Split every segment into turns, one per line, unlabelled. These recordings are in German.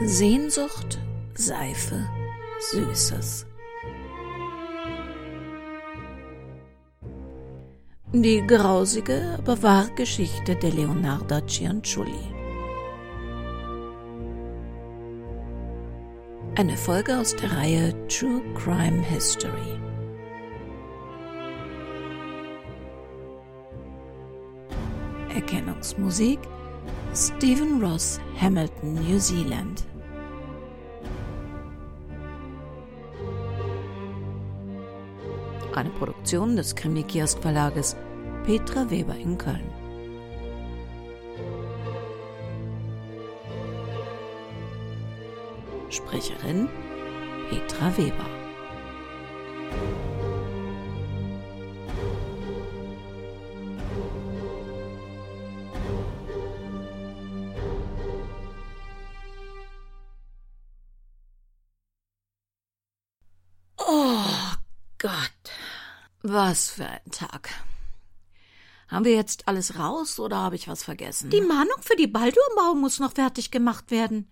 Sehnsucht, Seife, Süßes. Die grausige, aber wahre Geschichte der Leonarda Cianciulli. Eine Folge aus der Reihe True Crime History. Erkennungsmusik Stephen Ross, Hamilton, New Zealand. Eine Produktion des Krimi-Kiosk Verlages Petra Weber in Köln. Sprecherin Petra Weber. Gott, was für ein Tag. Haben wir jetzt alles raus oder habe ich was vergessen?
Die Mahnung für die Baldurmauer muss noch fertig gemacht werden.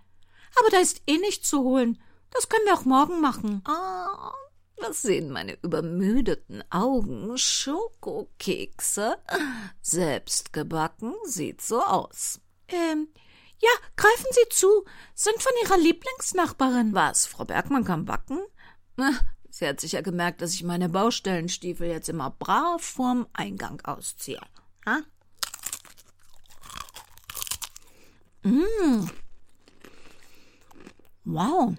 Aber da ist eh nichts zu holen. Das können wir auch morgen machen.
Ah, was sehen meine übermüdeten Augen? Schokokekse? Selbst gebacken? Sieht so aus.
Ähm, ja, greifen Sie zu. Sind von Ihrer Lieblingsnachbarin.
Was, Frau Bergmann kann backen? Sie hat sicher gemerkt, dass ich meine Baustellenstiefel jetzt immer brav vorm Eingang ausziehe. Ha? Mmh. Wow.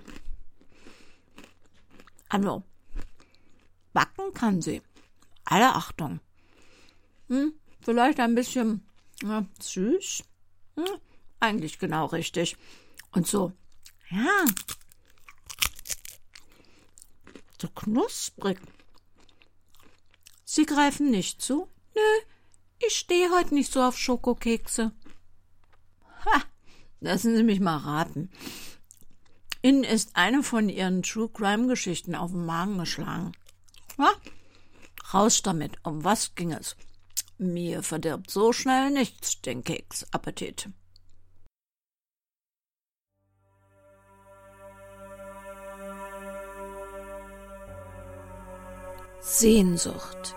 Also, backen kann sie. Alle Achtung. Hm, vielleicht ein bisschen ja, süß. Hm, eigentlich genau richtig. Und so, ja, so knusprig. Sie greifen nicht zu?
Nö, ich stehe heute nicht so auf Schokokekse.
Ha, lassen Sie mich mal raten. Ihnen ist eine von Ihren True Crime Geschichten auf den Magen geschlagen. Ha? Raus damit, um was ging es? Mir verdirbt so schnell nichts den Keksappetit. Sehnsucht.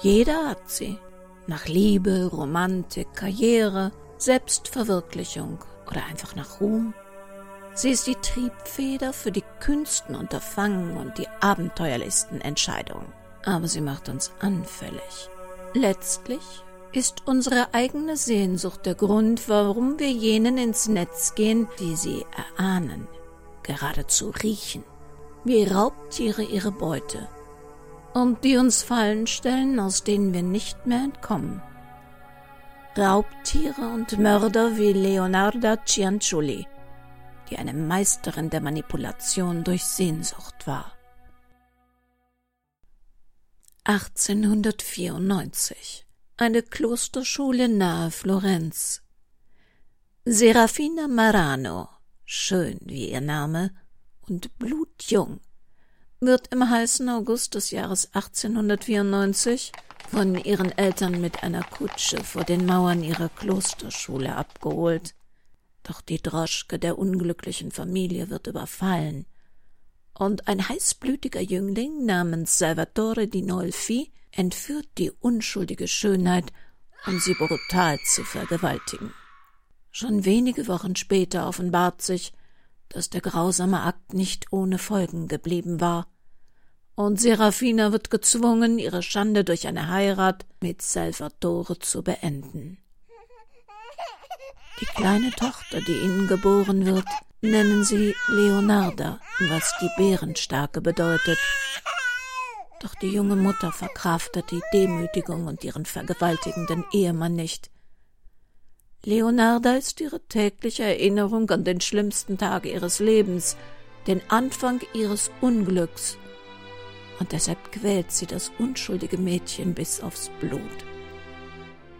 Jeder hat sie. Nach Liebe, Romantik, Karriere, Selbstverwirklichung oder einfach nach Ruhm. Sie ist die Triebfeder für die kühnsten Unterfangen und die abenteuerlichsten Entscheidungen. Aber sie macht uns anfällig. Letztlich ist unsere eigene Sehnsucht der Grund, warum wir jenen ins Netz gehen, die sie erahnen, geradezu riechen, wie Raubtiere ihre Beute und die uns Fallen stellen, aus denen wir nicht mehr entkommen. Raubtiere und Mörder wie Leonarda Cianciulli, die eine Meisterin der Manipulation durch Sehnsucht war. 1894 eine Klosterschule nahe Florenz. Serafina Marano, schön wie ihr Name und blutjung, wird im heißen August des Jahres 1894 von ihren Eltern mit einer Kutsche vor den Mauern ihrer Klosterschule abgeholt. Doch die Droschke der unglücklichen Familie wird überfallen, und ein heißblütiger Jüngling namens Salvatore di Nolfi entführt die unschuldige Schönheit, um sie brutal zu vergewaltigen. Schon wenige Wochen später offenbart sich, dass der grausame Akt nicht ohne Folgen geblieben war, und Serafina wird gezwungen, ihre Schande durch eine Heirat mit Salvatore zu beenden. Die kleine Tochter, die ihnen geboren wird, nennen sie Leonarda, was die Bärenstarke bedeutet. Doch die junge Mutter verkraftet die Demütigung und ihren vergewaltigenden Ehemann nicht. Leonarda ist ihre tägliche Erinnerung an den schlimmsten Tag ihres Lebens, den Anfang ihres Unglücks, und deshalb quält sie das unschuldige Mädchen bis aufs Blut.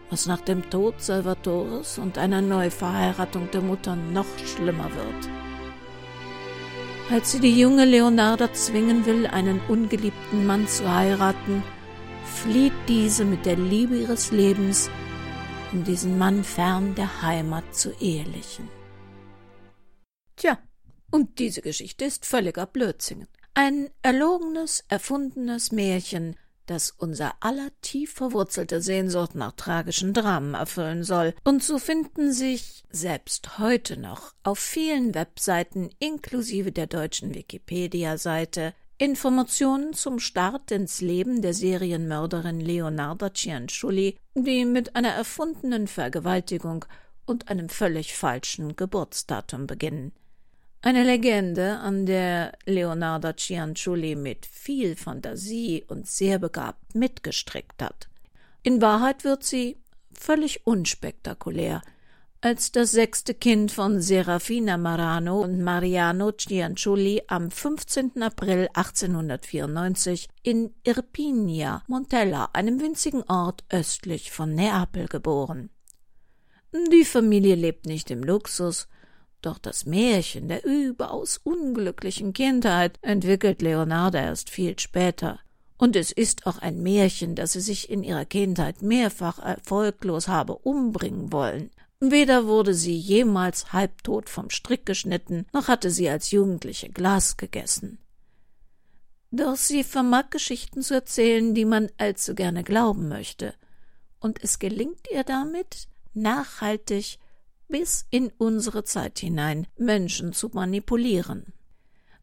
Was nach dem Tod Salvatores und einer Neuverheiratung der Mutter noch schlimmer wird. Als sie die junge Leonarda zwingen will, einen ungeliebten Mann zu heiraten, flieht diese mit der Liebe ihres Lebens um diesen Mann fern der Heimat zu ehelichen. Tja, Und diese Geschichte ist völliger Blödsinn. Ein erlogenes, erfundenes Märchen, das unser aller tief verwurzelte Sehnsucht nach tragischen Dramen erfüllen soll. Und so finden sich selbst heute noch auf vielen Webseiten inklusive der deutschen Wikipedia-Seite Informationen zum Start ins Leben der Serienmörderin Leonarda Cianciulli, die mit einer erfundenen Vergewaltigung und einem völlig falschen Geburtsdatum beginnen. Eine Legende, an der Leonardo Cianciulli mit viel Fantasie und sehr begabt mitgestrickt hat. In Wahrheit wird sie völlig unspektakulär als das sechste Kind von Serafina Marano und Mariano Cianciulli am 15. April 1894 in Irpinia, Montella, einem winzigen Ort östlich von Neapel, geboren. Die Familie lebt nicht im Luxus, doch das Märchen der überaus unglücklichen Kindheit entwickelt Leonarda erst viel später. Und es ist auch ein Märchen, dass sie sich in ihrer Kindheit mehrfach erfolglos habe umbringen wollen. Weder wurde sie jemals halbtot vom Strick geschnitten, noch hatte sie als Jugendliche Glas gegessen. Doch sie vermag Geschichten zu erzählen, die man allzu gerne glauben möchte. Und es gelingt ihr damit, nachhaltig bis in unsere Zeit hinein Menschen zu manipulieren.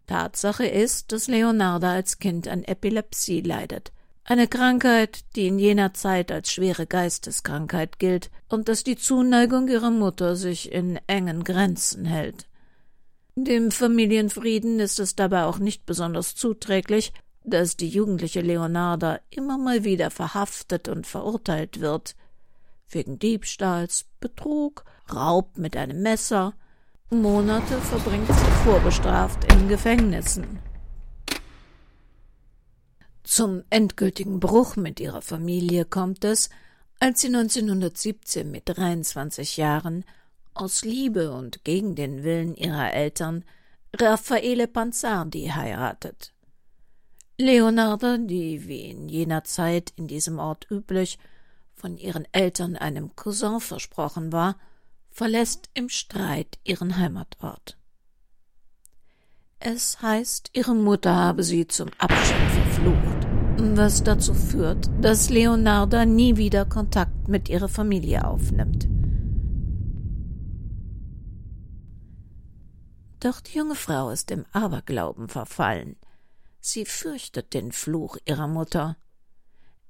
Tatsache ist, dass Leonarda als Kind an Epilepsie leidet, eine Krankheit, die in jener Zeit als schwere Geisteskrankheit gilt und dass die Zuneigung ihrer Mutter sich in engen Grenzen hält. Dem Familienfrieden ist es dabei auch nicht besonders zuträglich, dass die jugendliche Leonarda immer mal wieder verhaftet und verurteilt wird, wegen Diebstahls, Betrug Raub mit einem Messer. Monate verbringt sie vorbestraft in Gefängnissen. Zum endgültigen Bruch mit ihrer Familie kommt es, als sie 1917 mit 23 Jahren aus Liebe und gegen den Willen ihrer Eltern Raffaele Panzardi heiratet. Leonarda, die wie in jener Zeit in diesem Ort üblich von ihren Eltern einem Cousin versprochen war, verlässt im Streit ihren Heimatort. Es heißt, ihre Mutter habe sie zum Abschied verflucht, was dazu führt, dass Leonarda nie wieder Kontakt mit ihrer Familie aufnimmt. Doch die junge Frau ist im Aberglauben verfallen. Sie fürchtet den Fluch ihrer Mutter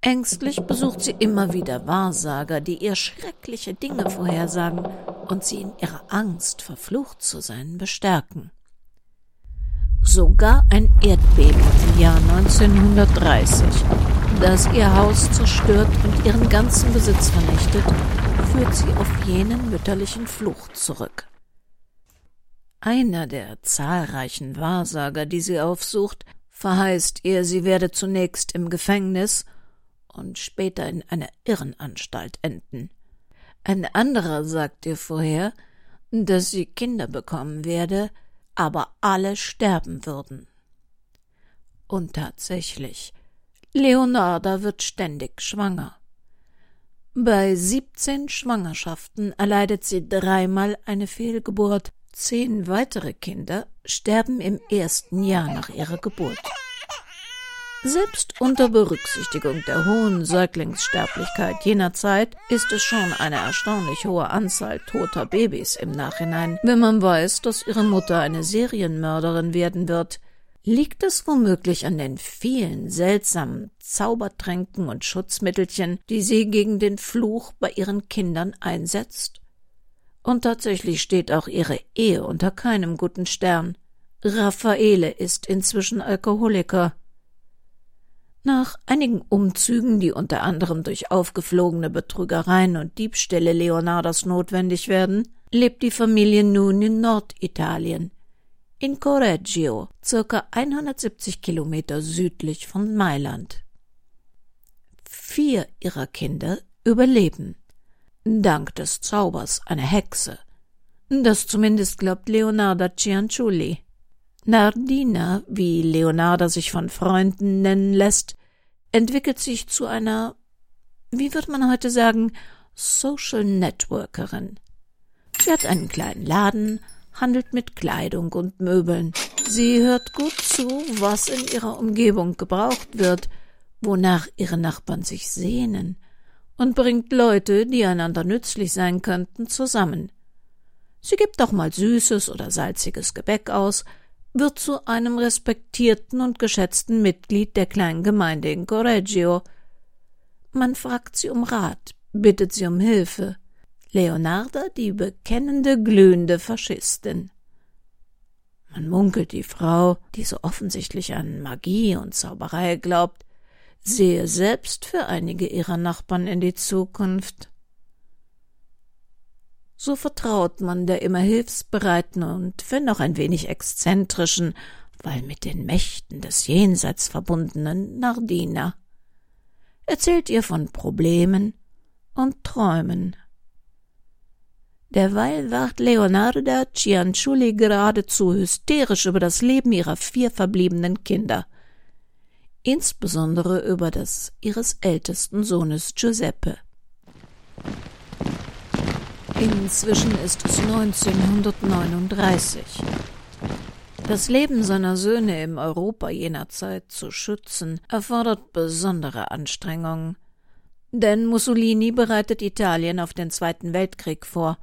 Ängstlich besucht sie immer wieder Wahrsager, die ihr schreckliche Dinge vorhersagen und sie in ihrer Angst, verflucht zu sein, bestärken. Sogar ein Erdbeben im Jahr 1930, das ihr Haus zerstört und ihren ganzen Besitz vernichtet, führt sie auf jenen mütterlichen Fluch zurück. Einer der zahlreichen Wahrsager, die sie aufsucht, verheißt ihr, sie werde zunächst im Gefängnis und später in einer Irrenanstalt enden. Ein anderer sagt ihr vorher, dass sie Kinder bekommen werde, aber alle sterben würden. Und tatsächlich, Leonarda wird ständig schwanger. Bei siebzehn Schwangerschaften erleidet sie dreimal eine Fehlgeburt, zehn weitere Kinder sterben im ersten Jahr nach ihrer Geburt. Selbst unter Berücksichtigung der hohen Säuglingssterblichkeit jener Zeit ist es schon eine erstaunlich hohe Anzahl toter Babys im Nachhinein, wenn man weiß, dass ihre Mutter eine Serienmörderin werden wird. Liegt es womöglich an den vielen seltsamen Zaubertränken und Schutzmittelchen, die sie gegen den Fluch bei ihren Kindern einsetzt? Und tatsächlich steht auch ihre Ehe unter keinem guten Stern. Raffaele ist inzwischen Alkoholiker nach einigen Umzügen, die unter anderem durch aufgeflogene Betrügereien und Diebstähle Leonardos notwendig werden, lebt die Familie nun in Norditalien, in Correggio, circa 170 Kilometer südlich von Mailand. Vier ihrer Kinder überleben, dank des Zaubers einer Hexe. Das zumindest glaubt Leonarda Cianciulli. Nardina, wie Leonarda sich von Freunden nennen lässt, entwickelt sich zu einer, wie wird man heute sagen, Social Networkerin. Sie hat einen kleinen Laden, handelt mit Kleidung und Möbeln. Sie hört gut zu, was in ihrer Umgebung gebraucht wird, wonach ihre Nachbarn sich sehnen, und bringt Leute, die einander nützlich sein könnten, zusammen. Sie gibt auch mal süßes oder salziges Gebäck aus, wird zu einem respektierten und geschätzten Mitglied der kleinen Gemeinde in Correggio. Man fragt sie um Rat, bittet sie um Hilfe. Leonarda, die bekennende, glühende Faschistin. Man munkelt, die Frau, die so offensichtlich an Magie und Zauberei glaubt, sehe selbst für einige ihrer Nachbarn in die Zukunft. So vertraut man der immer hilfsbereiten und wenn auch ein wenig exzentrischen, weil mit den Mächten des Jenseits verbundenen Nardina, erzählt ihr von Problemen und Träumen. Derweil wird Leonarda Cianciulli geradezu hysterisch über das Leben ihrer vier verbliebenen Kinder, insbesondere über das ihres ältesten Sohnes Giuseppe. Inzwischen ist es 1939. Das Leben seiner Söhne im Europa jener Zeit zu schützen, erfordert besondere Anstrengungen. Denn Mussolini bereitet Italien auf den Zweiten Weltkrieg vor,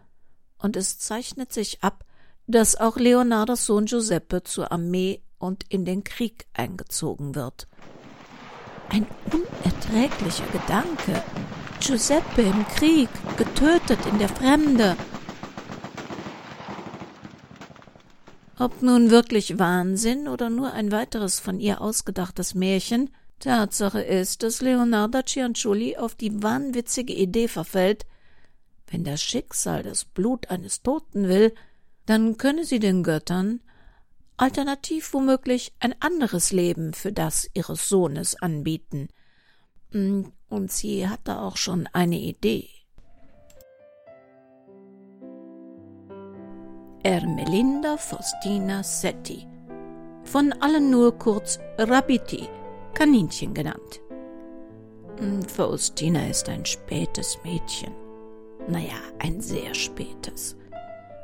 und es zeichnet sich ab, dass auch Leonardos Sohn Giuseppe zur Armee und in den Krieg eingezogen wird. Ein unerträglicher Gedanke, Giuseppe im Krieg, getötet in der Fremde. Ob nun wirklich Wahnsinn oder nur ein weiteres von ihr ausgedachtes Märchen, Tatsache ist, dass Leonardo Cianciulli auf die wahnwitzige Idee verfällt, wenn das Schicksal das Blut eines Toten will, dann könne sie den Göttern alternativ womöglich ein anderes Leben für das ihres Sohnes anbieten – und sie hatte auch schon eine Idee. Ermelinda Faustina Setti, von allen nur kurz Rabiti, Kaninchen genannt. Hm, Faustina ist ein spätes Mädchen. Naja, ein sehr spätes.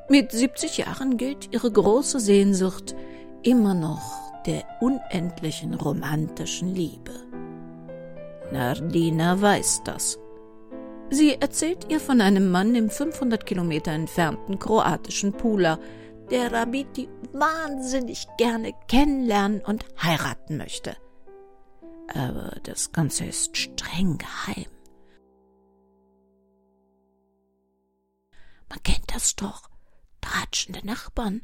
Mit 70 Jahren gilt ihre große Sehnsucht immer noch der unendlichen romantischen Liebe. Nardina weiß das. Sie erzählt ihr von einem Mann im 500 Kilometer entfernten kroatischen Pula, der Rabiti wahnsinnig gerne kennenlernen und heiraten möchte. Aber das Ganze ist streng geheim. Man kennt das doch. Tratschende Nachbarn.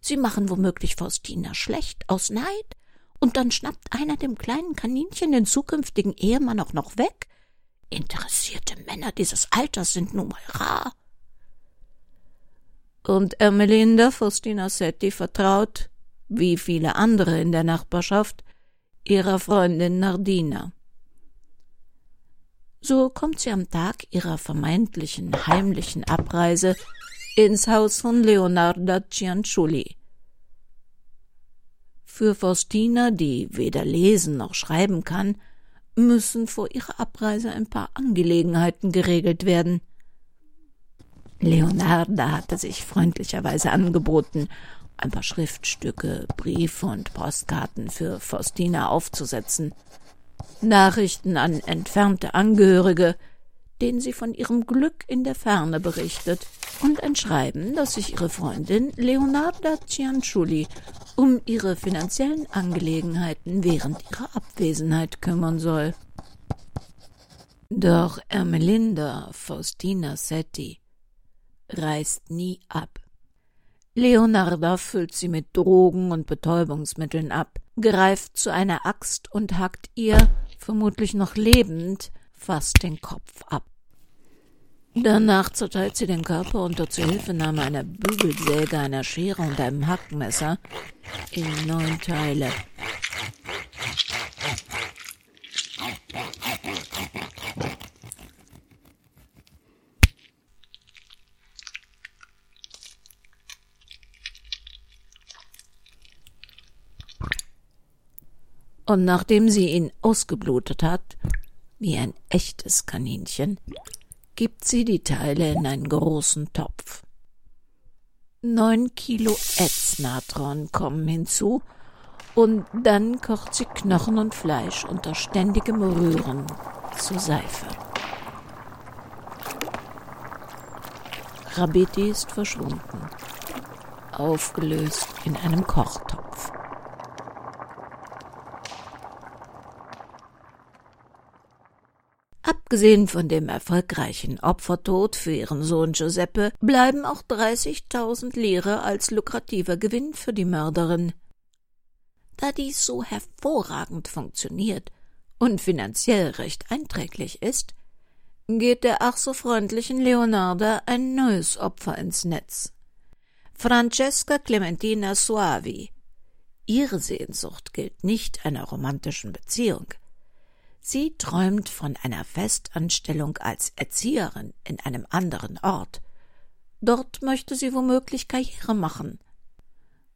Sie machen womöglich Faustina schlecht aus Neid und dann schnappt einer dem kleinen Kaninchen den zukünftigen Ehemann auch noch weg? Interessierte Männer dieses Alters sind nun mal rar. Und Ermelinda Faustina Setti vertraut, wie viele andere in der Nachbarschaft, ihrer Freundin Nardina. So kommt sie am Tag ihrer vermeintlichen heimlichen Abreise ins Haus von Leonarda Cianciulli, für Faustina, die weder lesen noch schreiben kann, müssen vor ihrer Abreise ein paar Angelegenheiten geregelt werden. Leonarda hatte sich freundlicherweise angeboten, ein paar Schriftstücke, Briefe und Postkarten für Faustina aufzusetzen, Nachrichten an entfernte Angehörige, denen sie von ihrem Glück in der Ferne berichtet, und ein Schreiben, das sich ihre Freundin Leonarda Cianciulli um ihre finanziellen Angelegenheiten während ihrer Abwesenheit kümmern soll. Doch Ermelinda Faustina Setti reist nie ab. Leonarda füllt sie mit Drogen und Betäubungsmitteln ab, greift zu einer Axt und hackt ihr, vermutlich noch lebend, fast den Kopf ab. Danach zerteilt sie den Körper unter Zuhilfenahme einer Bügelsäge, einer Schere und einem Hackmesser in neun Teile. Und nachdem sie ihn ausgeblutet hat, wie ein echtes Kaninchen, gibt sie die Teile in einen großen Topf. Neun Kilo Ätznatron kommen hinzu und dann kocht sie Knochen und Fleisch unter ständigem Rühren zu Seife. Rabeti ist verschwunden, aufgelöst in einem Kochtopf. Abgesehen von dem erfolgreichen Opfertod für ihren Sohn Giuseppe bleiben auch 30.000 Lire als lukrativer Gewinn für die Mörderin. Da dies so hervorragend funktioniert und finanziell recht einträglich ist, geht der ach so freundlichen Leonarda ein neues Opfer ins Netz. Francesca Clementina Suavi. Ihre Sehnsucht gilt nicht einer romantischen Beziehung – Sie träumt von einer Festanstellung als Erzieherin in einem anderen Ort. Dort möchte sie womöglich Karriere machen.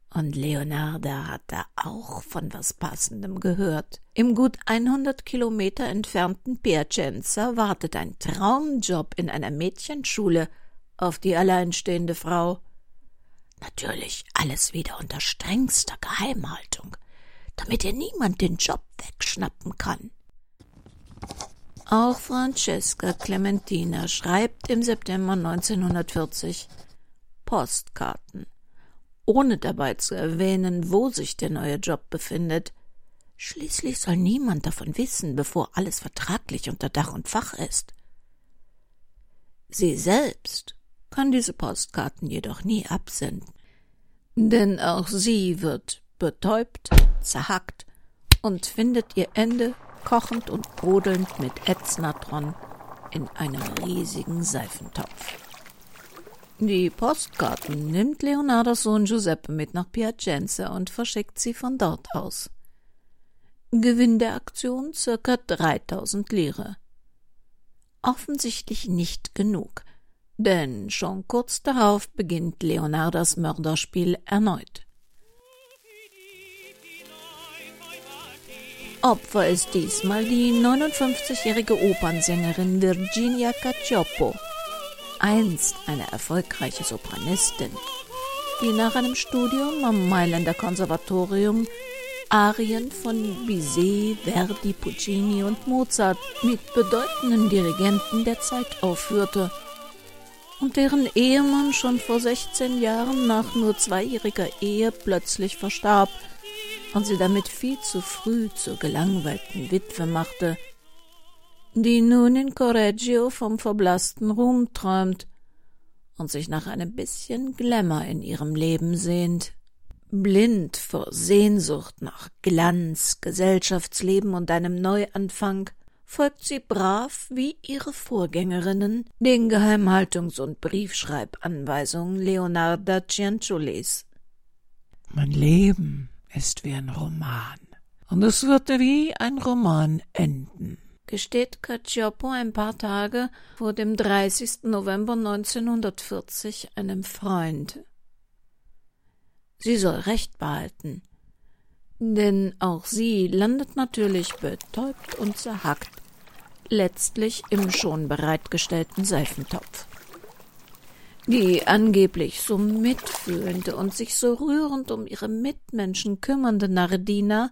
Und Leonarda hat da auch von was Passendem gehört. Im gut 100 Kilometer entfernten Piacenza wartet ein Traumjob in einer Mädchenschule auf die alleinstehende Frau. Natürlich alles wieder unter strengster Geheimhaltung, damit ihr niemand den Job wegschnappen kann. Auch Francesca Clementina schreibt im September 1940 Postkarten, ohne dabei zu erwähnen, wo sich der neue Job befindet. Schließlich soll niemand davon wissen, bevor alles vertraglich unter Dach und Fach ist. Sie selbst kann diese Postkarten jedoch nie absenden, denn auch sie wird betäubt, zerhackt und findet ihr Ende kochend und brodelnd mit Ätznatron in einem riesigen Seifentopf. Die Postkarten nimmt Leonardos Sohn Giuseppe mit nach Piacenza und verschickt sie von dort aus. Gewinn der Aktion circa 3000 Lire. Offensichtlich nicht genug, denn schon kurz darauf beginnt Leonardas Mörderspiel erneut. Opfer ist diesmal die 59-jährige Opernsängerin Virginia Cacioppo, einst eine erfolgreiche Sopranistin, die nach einem Studium am Mailänder Konservatorium Arien von Bizet, Verdi, Puccini und Mozart mit bedeutenden Dirigenten der Zeit aufführte und deren Ehemann schon vor 16 Jahren nach nur zweijähriger Ehe plötzlich verstarb – und sie damit viel zu früh zur gelangweilten Witwe machte, die nun in Correggio vom verblassten Ruhm träumt und sich nach einem bisschen Glamour in ihrem Leben sehnt. Blind vor Sehnsucht nach Glanz, Gesellschaftsleben und einem Neuanfang, folgt sie brav wie ihre Vorgängerinnen den Geheimhaltungs- und Briefschreibanweisungen Leonarda Cianciullis. Mein Leben ist wie ein Roman. Und es wird wie ein Roman enden, gesteht Cacioppo ein paar Tage vor dem 30. November 1940 einem Freund. Sie soll Recht behalten, denn auch sie landet natürlich betäubt und zerhackt, letztlich im schon bereitgestellten Seifentopf die angeblich so mitfühlende und sich so rührend um ihre Mitmenschen kümmernde Nardina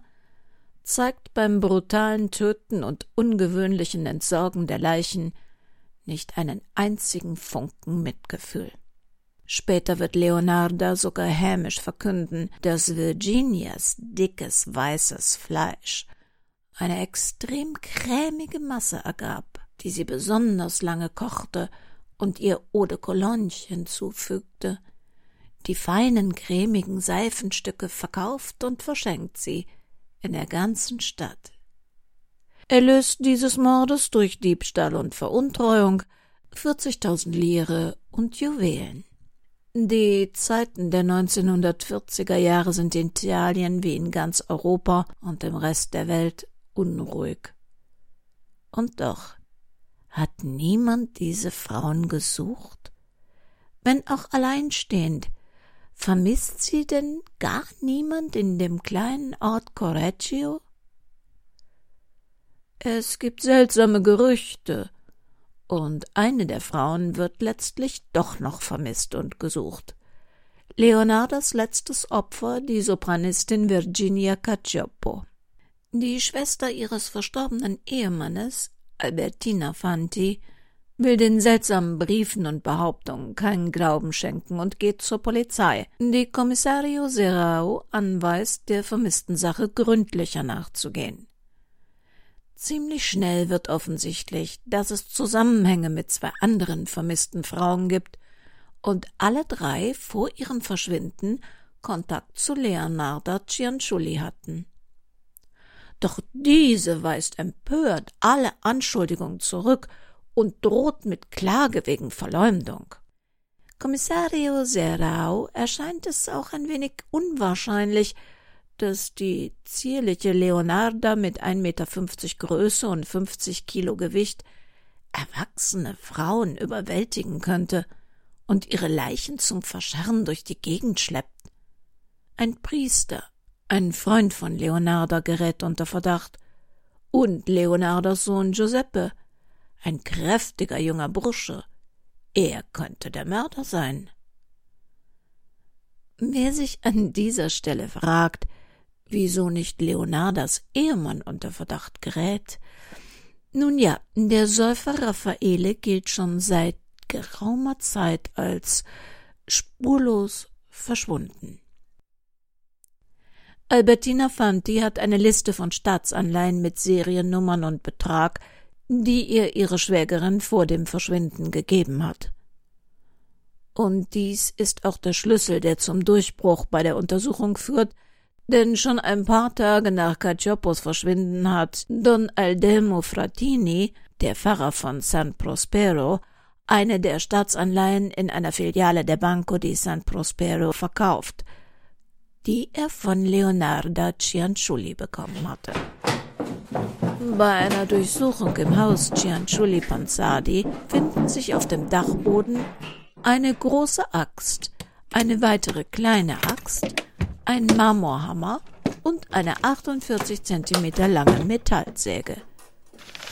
zeigt beim brutalen Töten und ungewöhnlichen Entsorgen der Leichen nicht einen einzigen Funken Mitgefühl. Später wird Leonarda sogar hämisch verkünden, dass Virginias dickes weißes Fleisch eine extrem cremige Masse ergab, die sie besonders lange kochte und ihr Eau de Cologne hinzufügte. Die feinen, cremigen Seifenstücke verkauft und verschenkt sie in der ganzen Stadt. Erlöst dieses Mordes durch Diebstahl und Veruntreuung 40.000 Lire und Juwelen. Die Zeiten der 1940er Jahre sind in Italien wie in ganz Europa und im Rest der Welt unruhig. Und doch hat niemand diese Frauen gesucht? Wenn auch alleinstehend, vermisst sie denn gar niemand in dem kleinen Ort Correggio? Es gibt seltsame Gerüchte, und eine der Frauen wird letztlich doch noch vermisst und gesucht. Leonardas letztes Opfer die Sopranistin Virginia Cacioppo. Die Schwester ihres verstorbenen Ehemannes, Albertina Fanti, will den seltsamen Briefen und Behauptungen keinen Glauben schenken und geht zur Polizei, die Kommissario Serrao anweist, der vermissten Sache gründlicher nachzugehen. Ziemlich schnell wird offensichtlich, dass es Zusammenhänge mit zwei anderen vermissten Frauen gibt und alle drei vor ihrem Verschwinden Kontakt zu Leonarda Cianciulli hatten. Doch diese weist empört alle Anschuldigungen zurück und droht mit Klage wegen Verleumdung. Kommissario Serrao erscheint es auch ein wenig unwahrscheinlich, dass die zierliche Leonarda mit 1,50 Meter Größe und 50 Kilo Gewicht erwachsene Frauen überwältigen könnte und ihre Leichen zum Verscharren durch die Gegend schleppt. Ein Priester, ein Freund von Leonarda, gerät unter Verdacht, und Leonardas Sohn Giuseppe, ein kräftiger junger Bursche. Er könnte der Mörder sein. Wer sich an dieser Stelle fragt, wieso nicht Leonardas Ehemann unter Verdacht gerät. Nun ja, der Säufer Raffaele gilt schon seit geraumer Zeit als spurlos verschwunden. Albertina Fanti hat eine Liste von Staatsanleihen mit Seriennummern und Betrag, die ihr ihre Schwägerin vor dem Verschwinden gegeben hat. Und dies ist auch der Schlüssel, der zum Durchbruch bei der Untersuchung führt, denn schon ein paar Tage nach Cacioppos Verschwinden hat Don Aldelmo Fratini, der Pfarrer von San Prospero, eine der Staatsanleihen in einer Filiale der Banco di San Prospero verkauft, die er von Leonarda Cianciulli bekommen hatte. Bei einer Durchsuchung im Haus Cianciulli Panzardi finden sich auf dem Dachboden eine große Axt, eine weitere kleine Axt, ein Marmorhammer und eine 48 Zentimeter lange Metallsäge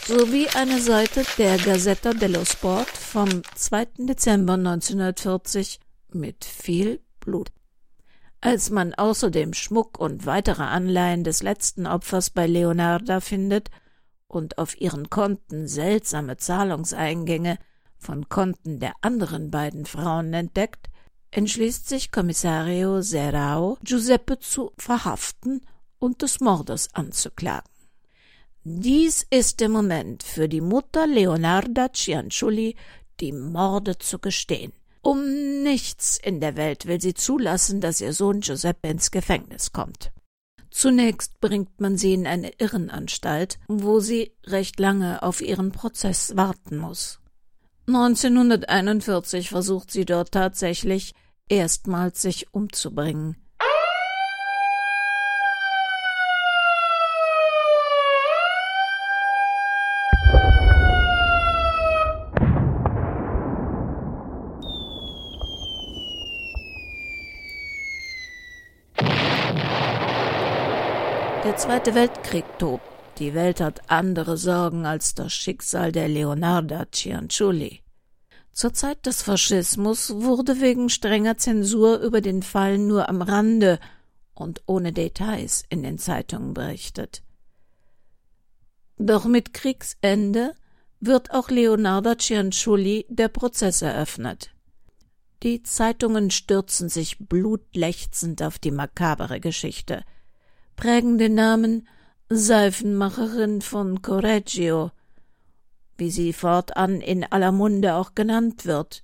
sowie eine Seite der Gazzetta dello Sport vom 2. Dezember 1940 mit viel Blut. Als man außerdem Schmuck und weitere Anleihen des letzten Opfers bei Leonarda findet und auf ihren Konten seltsame Zahlungseingänge von Konten der anderen beiden Frauen entdeckt, entschließt sich Kommissario Serrao, Giuseppe zu verhaften und des Mordes anzuklagen. Dies ist der Moment für die Mutter Leonarda Cianciulli, die Morde zu gestehen. Um nichts in der Welt will sie zulassen, dass ihr Sohn Giuseppe ins Gefängnis kommt. Zunächst bringt man sie in eine Irrenanstalt, wo sie recht lange auf ihren Prozess warten muss. 1941 versucht sie dort tatsächlich erstmals sich umzubringen. Zweite Weltkrieg tobt die Welt hat andere Sorgen als das Schicksal der Leonarda Cianciulli. Zur Zeit des Faschismus wurde wegen strenger Zensur über den Fall nur am Rande und ohne Details in den Zeitungen berichtet. Doch mit Kriegsende wird auch Leonarda Cianciulli der Prozess eröffnet. Die Zeitungen stürzen sich blutlechzend auf die makabere Geschichte, prägen den Namen Seifenmacherin von Correggio, wie sie fortan in aller Munde auch genannt wird.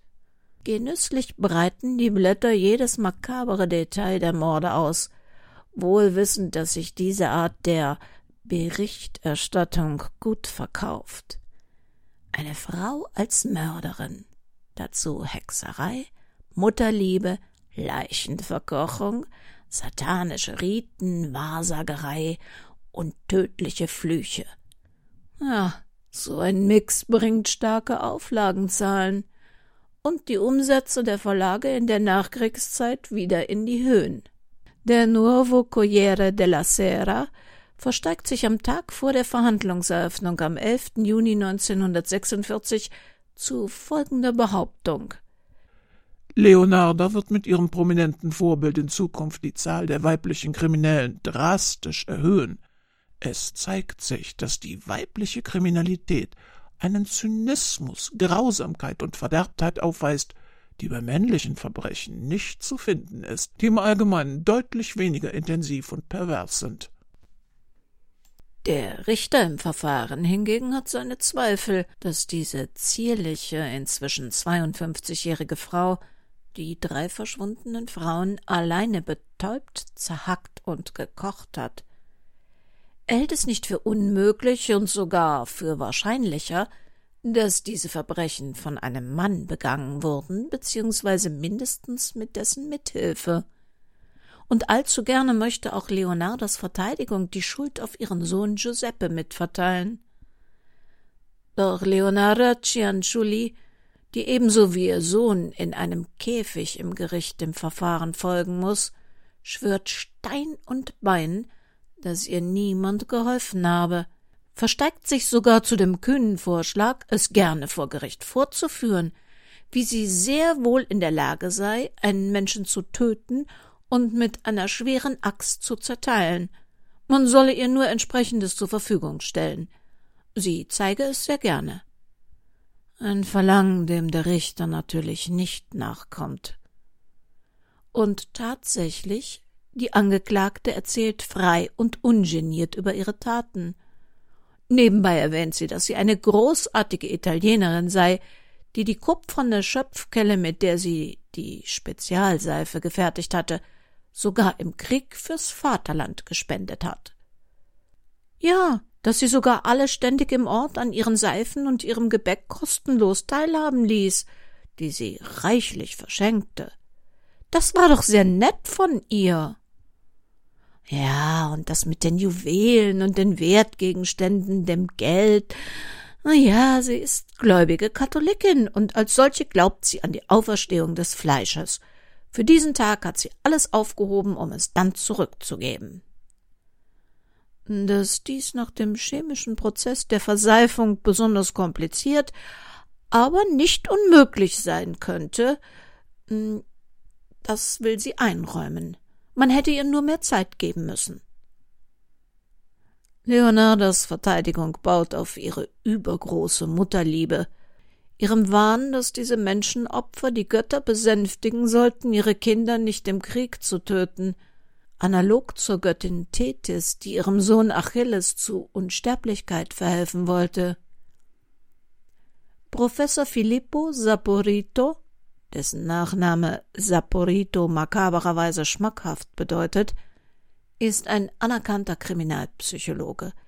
Genüsslich breiten die Blätter jedes makabere Detail der Morde aus, wohl wissend, dass sich diese Art der Berichterstattung gut verkauft. Eine Frau als Mörderin, dazu Hexerei, Mutterliebe, Leichenverkochung, satanische Riten, Wahrsagerei und tödliche Flüche. Ja, so ein Mix bringt starke Auflagenzahlen und die Umsätze der Verlage in der Nachkriegszeit wieder in die Höhen. Der Nuovo Corriere della Sera versteigt sich am Tag vor der Verhandlungseröffnung am 11. Juni 1946 zu folgender Behauptung.
Leonarda wird mit ihrem prominenten Vorbild in Zukunft die Zahl der weiblichen Kriminellen drastisch erhöhen. Es zeigt sich, dass die weibliche Kriminalität einen Zynismus, Grausamkeit und Verderbtheit aufweist, die bei männlichen Verbrechen nicht zu finden ist, die im Allgemeinen deutlich weniger intensiv und pervers sind.
Der Richter im Verfahren hingegen hat seine Zweifel, dass diese zierliche, inzwischen 52-jährige Frau die drei verschwundenen Frauen alleine betäubt, zerhackt und gekocht hat. Er hält es nicht für unmöglich und sogar für wahrscheinlicher, dass diese Verbrechen von einem Mann begangen wurden, beziehungsweise mindestens mit dessen Mithilfe und allzu gerne möchte auch Leonardas Verteidigung die Schuld auf ihren Sohn Giuseppe mitverteilen. Doch Leonarda Cianciulli, die ebenso wie ihr Sohn in einem Käfig im Gericht dem Verfahren folgen muss, schwört Stein und Bein, dass ihr niemand geholfen habe, versteigt sich sogar zu dem kühnen Vorschlag, es gerne vor Gericht vorzuführen, wie sie sehr wohl in der Lage sei, einen Menschen zu töten und mit einer schweren Axt zu zerteilen. Man solle ihr nur entsprechendes zur Verfügung stellen. Sie zeige es sehr gerne. Ein Verlangen, dem der Richter natürlich nicht nachkommt. Und tatsächlich, die Angeklagte erzählt frei und ungeniert über ihre Taten. Nebenbei erwähnt sie, dass sie eine großartige Italienerin sei, die die kupferne Schöpfkelle, mit der sie die Spezialseife gefertigt hatte, sogar im Krieg fürs Vaterland gespendet hat. Ja, dass sie sogar alle ständig im Ort an ihren Seifen und ihrem Gebäck kostenlos teilhaben ließ, die sie reichlich verschenkte. Das war doch sehr nett von ihr. Ja, und das mit den Juwelen und den Wertgegenständen, dem Geld. Na ja, sie ist gläubige Katholikin und als solche glaubt sie an die Auferstehung des Fleisches. Für diesen Tag hat sie alles aufgehoben, um es dann zurückzugeben. Dass dies nach dem chemischen Prozess der Verseifung besonders kompliziert, aber nicht unmöglich sein könnte, hm, das will sie einräumen. Man hätte ihr nur mehr Zeit geben müssen. Leonardas Verteidigung baut auf ihre übergroße Mutterliebe, ihrem Wahn, dass diese Menschenopfer die Götter besänftigen sollten, ihre Kinder nicht im Krieg zu töten, analog zur Göttin Tethys, die ihrem Sohn Achilles zu Unsterblichkeit verhelfen wollte. Professor Filippo Saporito, dessen Nachname Saporito makabererweise schmackhaft bedeutet, ist ein anerkannter Kriminalpsychologe –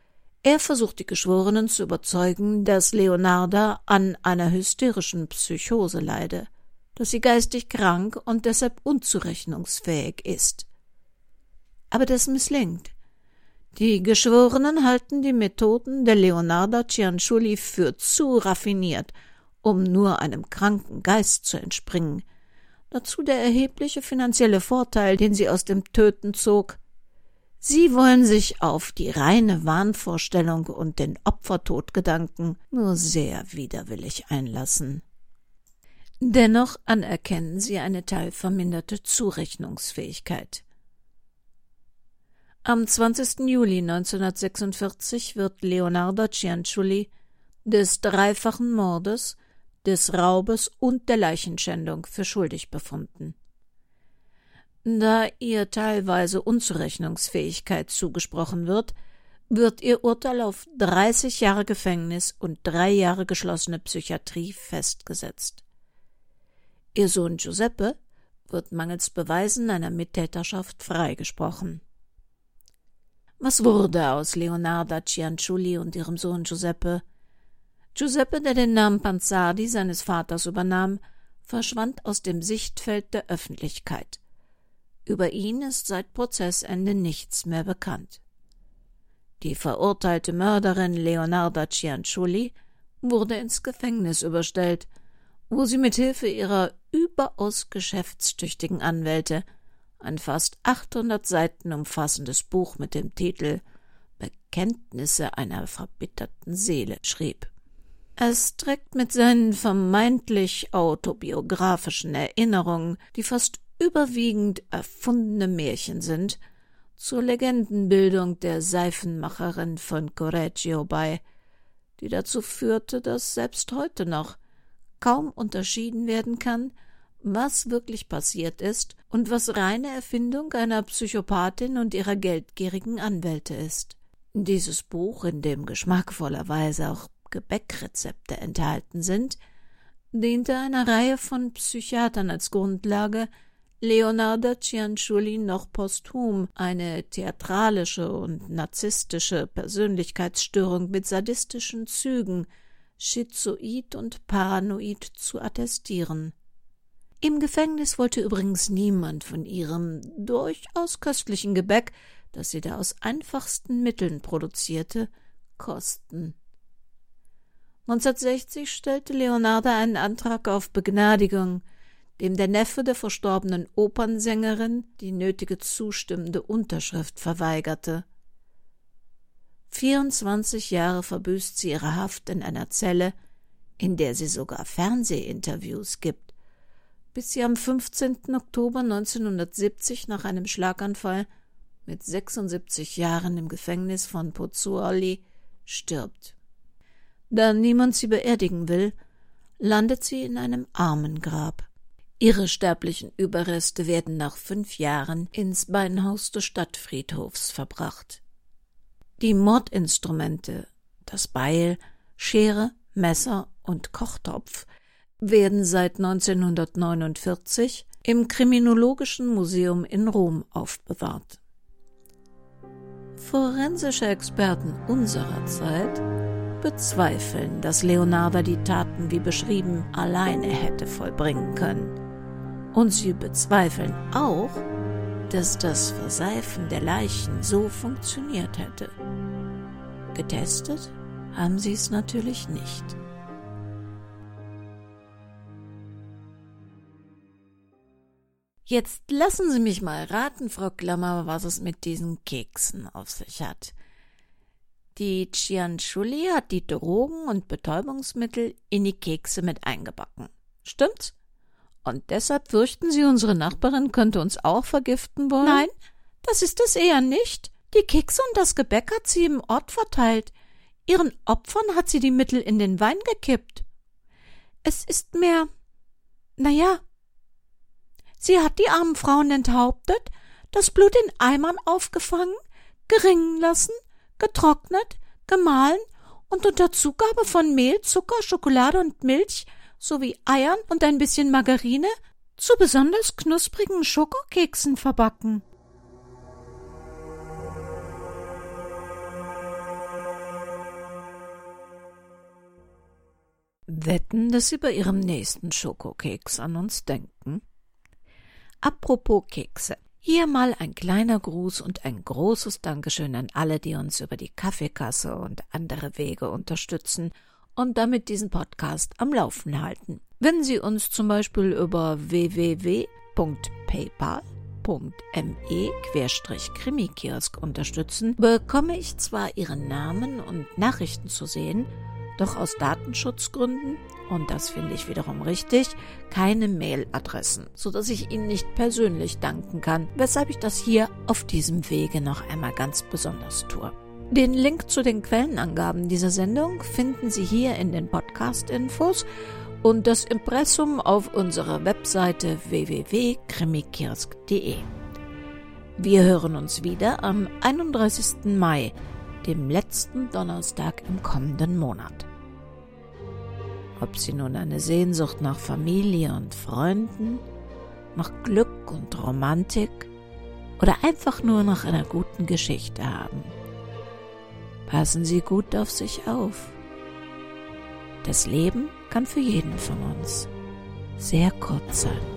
er versucht die Geschworenen zu überzeugen, dass Leonarda an einer hysterischen Psychose leide, dass sie geistig krank und deshalb unzurechnungsfähig ist. Aber das misslingt. Die Geschworenen halten die Methoden der Leonarda Cianciulli für zu raffiniert, um nur einem kranken Geist zu entspringen. Dazu der erhebliche finanzielle Vorteil, den sie aus dem Töten zog, Sie wollen sich auf die reine Wahnvorstellung und den Opfertodgedanken nur sehr widerwillig einlassen. Dennoch anerkennen sie eine teilverminderte Zurechnungsfähigkeit. Am 20. Juli 1946 wird Leonardo Cianciulli des dreifachen Mordes, des Raubes und der Leichenschändung für schuldig befunden. Da ihr teilweise Unzurechnungsfähigkeit zugesprochen wird, wird ihr Urteil auf 30 Jahre Gefängnis und drei Jahre geschlossene Psychiatrie festgesetzt. Ihr Sohn Giuseppe wird mangels Beweisen einer Mittäterschaft freigesprochen. Was wurde aus Leonarda Cianciulli und ihrem Sohn Giuseppe? Giuseppe, der den Namen Panzardi seines Vaters übernahm, verschwand aus dem Sichtfeld der Öffentlichkeit. Über ihn ist seit Prozessende nichts mehr bekannt. Die verurteilte Mörderin Leonarda Cianciulli wurde ins Gefängnis überstellt, wo sie mit Hilfe ihrer überaus geschäftstüchtigen Anwälte ein fast 800 Seiten umfassendes Buch mit dem Titel Bekenntnisse einer verbitterten Seele schrieb. Es trägt mit seinen vermeintlich autobiografischen Erinnerungen, die fast überwiegend erfundene Märchen sind, zur Legendenbildung der Seifenmacherin von Correggio bei, die dazu führte, dass selbst heute noch kaum unterschieden werden kann, was wirklich passiert ist und was reine Erfindung einer Psychopathin und ihrer geldgierigen Anwälte ist. Dieses Buch, in dem geschmackvollerweise auch Gebäckrezepte enthalten sind, diente einer Reihe von Psychiatern als Grundlage, Leonardo Cianciulli noch posthum eine theatralische und narzisstische Persönlichkeitsstörung mit sadistischen Zügen, schizoid und paranoid zu attestieren. Im Gefängnis wollte übrigens niemand von ihrem durchaus köstlichen Gebäck, das sie da aus einfachsten Mitteln produzierte, kosten. 1960 stellte Leonardo einen Antrag auf Begnadigung, dem der Neffe der verstorbenen Opernsängerin die nötige zustimmende Unterschrift verweigerte. 24 Jahre verbüßt sie ihre Haft in einer Zelle, in der sie sogar Fernsehinterviews gibt, bis sie am 15. Oktober 1970 nach einem Schlaganfall mit 76 Jahren im Gefängnis von Pozzuoli stirbt. Da niemand sie beerdigen will, landet sie in einem Armengrab. Ihre sterblichen Überreste werden nach fünf Jahren ins Beinhaus des Stadtfriedhofs verbracht. Die Mordinstrumente, das Beil, Schere, Messer und Kochtopf, werden seit 1949 im Kriminologischen Museum in Rom aufbewahrt. Forensische Experten unserer Zeit bezweifeln, dass Leonardo die Taten wie beschrieben alleine hätte vollbringen können. Und sie bezweifeln auch, dass das Verseifen der Leichen so funktioniert hätte. Getestet haben sie es natürlich nicht. Jetzt lassen Sie mich mal raten, Frau Klammer, was es mit diesen Keksen auf sich hat. Die Cianciulli hat die Drogen und Betäubungsmittel in die Kekse mit eingebacken. Stimmt's? Und deshalb fürchten Sie, unsere Nachbarin könnte uns auch vergiften wollen?
Nein, das ist es eher nicht. Die Kekse und das Gebäck hat sie im Ort verteilt. Ihren Opfern hat sie die Mittel in den Wein gekippt. Es ist mehr. Na ja. Sie hat die armen Frauen enthauptet, das Blut in Eimern aufgefangen, geringen lassen getrocknet, gemahlen und unter Zugabe von Mehl, Zucker, Schokolade und Milch sowie Eiern und ein bisschen Margarine zu besonders knusprigen Schokokeksen verbacken.
Wetten, dass Sie bei Ihrem nächsten Schokokeks an uns denken? Apropos Kekse. Hier mal ein kleiner Gruß und ein großes Dankeschön an alle, die uns über die Kaffeekasse und andere Wege unterstützen und damit diesen Podcast am Laufen halten. Wenn Sie uns zum Beispiel über www.paypal.me-krimikiosk unterstützen, bekomme ich zwar Ihren Namen und Nachrichten zu sehen, doch aus Datenschutzgründen, und das finde ich wiederum richtig, keine Mailadressen, so dass ich Ihnen nicht persönlich danken kann, weshalb ich das hier auf diesem Wege noch einmal ganz besonders tue. Den Link zu den Quellenangaben dieser Sendung finden Sie hier in den Podcast-Infos und das Impressum auf unserer Webseite www.krimikirsk.de. Wir hören uns wieder am 31. Mai, dem letzten Donnerstag im kommenden Monat. Ob Sie nun eine Sehnsucht nach Familie und Freunden, nach Glück und Romantik oder einfach nur nach einer guten Geschichte haben. Passen Sie gut auf sich auf. Das Leben kann für jeden von uns sehr kurz sein.